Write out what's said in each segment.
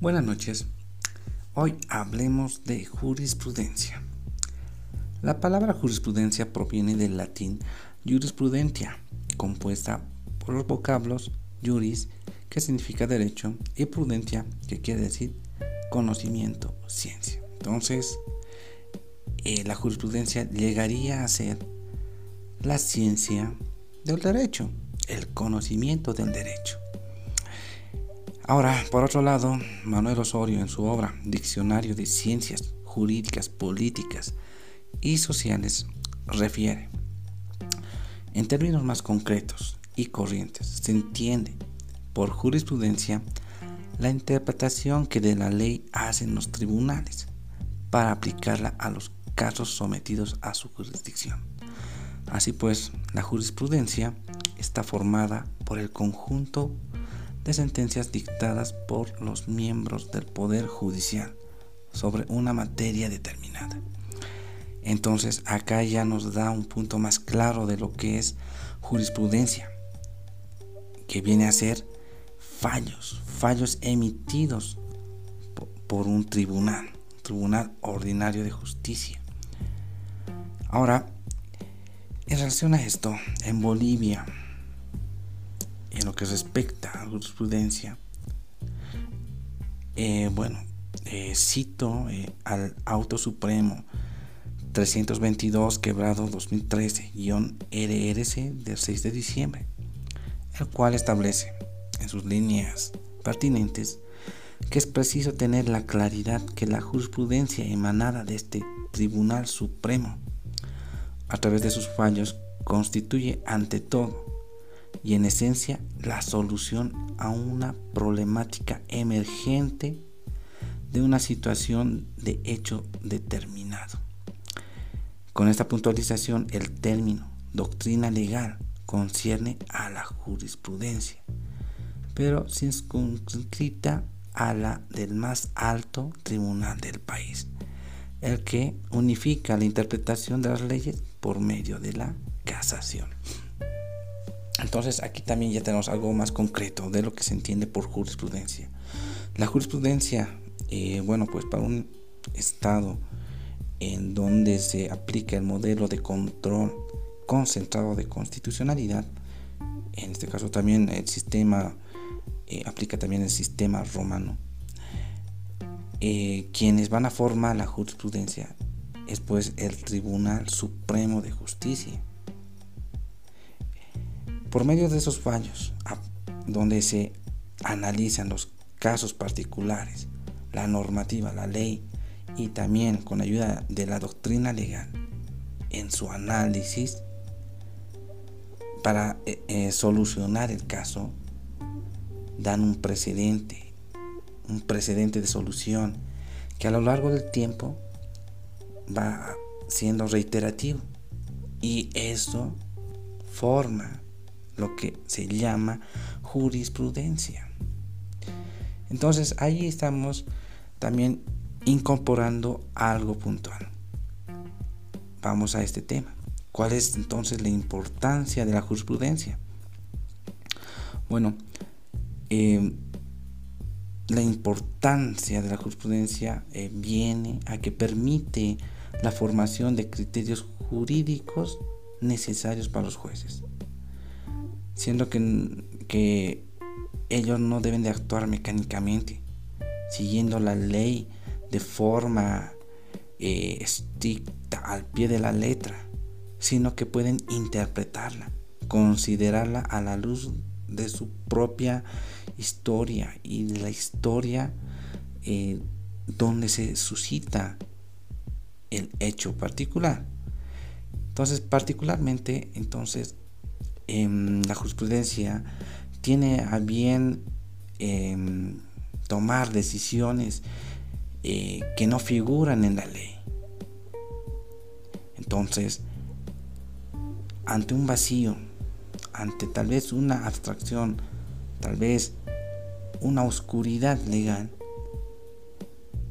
Buenas noches. Hoy hablemos de jurisprudencia. La palabra jurisprudencia proviene del latín jurisprudentia, compuesta por los vocablos juris, que significa derecho, y prudentia, que quiere decir conocimiento, ciencia. Entonces, eh, la jurisprudencia llegaría a ser la ciencia del derecho, el conocimiento del derecho. Ahora, por otro lado, Manuel Osorio en su obra Diccionario de Ciencias Jurídicas, Políticas y Sociales refiere, en términos más concretos y corrientes, se entiende por jurisprudencia la interpretación que de la ley hacen los tribunales para aplicarla a los casos sometidos a su jurisdicción. Así pues, la jurisprudencia está formada por el conjunto de sentencias dictadas por los miembros del Poder Judicial sobre una materia determinada. Entonces acá ya nos da un punto más claro de lo que es jurisprudencia, que viene a ser fallos, fallos emitidos por un tribunal, tribunal ordinario de justicia. Ahora, en relación a esto, en Bolivia, en lo que respecta a jurisprudencia, eh, bueno, eh, cito eh, al Auto Supremo 322 quebrado 2013-RRC del 6 de diciembre, el cual establece en sus líneas pertinentes que es preciso tener la claridad que la jurisprudencia emanada de este Tribunal Supremo a través de sus fallos constituye ante todo y en esencia la solución a una problemática emergente de una situación de hecho determinado. Con esta puntualización, el término doctrina legal concierne a la jurisprudencia, pero circunscrita a la del más alto tribunal del país, el que unifica la interpretación de las leyes por medio de la casación. Entonces aquí también ya tenemos algo más concreto de lo que se entiende por jurisprudencia. La jurisprudencia, eh, bueno, pues para un estado en donde se aplica el modelo de control concentrado de constitucionalidad, en este caso también el sistema, eh, aplica también el sistema romano, eh, quienes van a formar la jurisprudencia es pues el Tribunal Supremo de Justicia por medio de esos fallos, donde se analizan los casos particulares, la normativa, la ley y también con ayuda de la doctrina legal en su análisis para eh, eh, solucionar el caso, dan un precedente, un precedente de solución que a lo largo del tiempo va siendo reiterativo. Y eso forma lo que se llama jurisprudencia. Entonces ahí estamos también incorporando algo puntual. Vamos a este tema. ¿Cuál es entonces la importancia de la jurisprudencia? Bueno, eh, la importancia de la jurisprudencia eh, viene a que permite la formación de criterios jurídicos necesarios para los jueces siendo que, ellos no deben de actuar mecánicamente, siguiendo la ley de forma eh, estricta al pie de la letra, sino que pueden interpretarla, considerarla a la luz de su propia historia y de la historia eh, donde se suscita el hecho particular. Entonces, particularmente, entonces, Em, la jurisprudencia tiene a bien em, tomar decisiones eh, que no figuran en la ley. Entonces, ante un vacío, ante tal vez una abstracción, tal vez una oscuridad legal,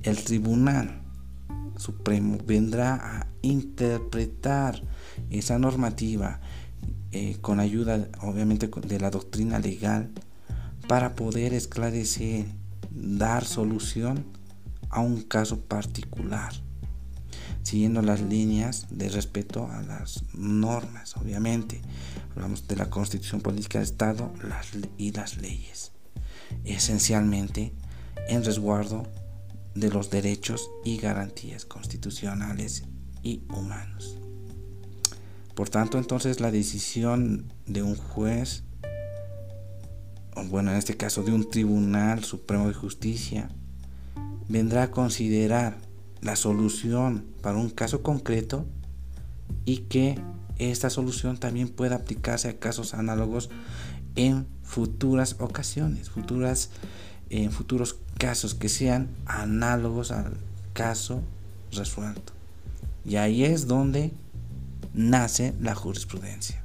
el Tribunal Supremo vendrá a interpretar esa normativa eh, con ayuda obviamente de la doctrina legal para poder esclarecer dar solución a un caso particular, siguiendo las líneas de respeto a las normas, obviamente. Hablamos de la constitución política del Estado y las leyes, esencialmente en resguardo de los derechos y garantías constitucionales y humanos. Por tanto, entonces la decisión de un juez, o bueno, en este caso de un tribunal supremo de justicia, vendrá a considerar la solución para un caso concreto y que esta solución también pueda aplicarse a casos análogos en futuras ocasiones, futuras, en futuros casos que sean análogos al caso resuelto. Y ahí es donde nace la jurisprudencia.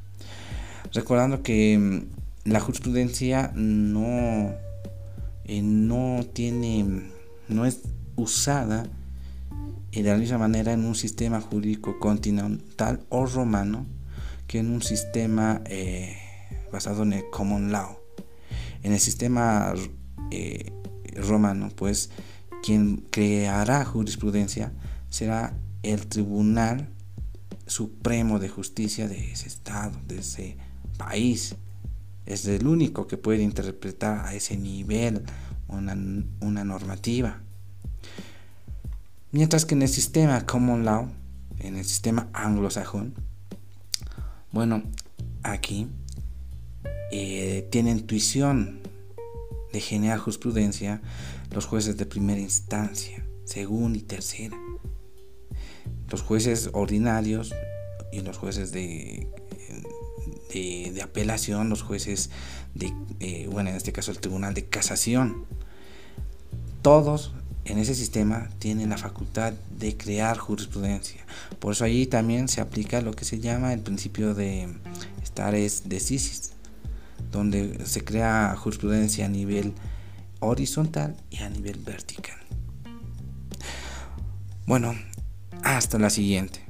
Recordando que mm, la jurisprudencia no, eh, no tiene, no es usada de la misma manera en un sistema jurídico continental o romano que en un sistema eh, basado en el common law. En el sistema eh, romano, pues quien creará jurisprudencia será el Tribunal Supremo de Justicia de ese estado, de ese país. Es el único que puede interpretar a ese nivel una, normativa. Mientras que en el sistema Common Law, en el sistema anglosajón, bueno, aquí eh, tiene intuición de generar jurisprudencia los jueces de primera instancia, segunda y tercera. Los jueces ordinarios y los jueces de, de, apelación, los jueces de, eh, bueno, en este caso el tribunal de casación, todos en ese sistema tienen la facultad de crear jurisprudencia. Por eso allí también se aplica lo que se llama el principio de stare decisis, donde se crea jurisprudencia a nivel horizontal y a nivel vertical. Bueno, hasta la siguiente.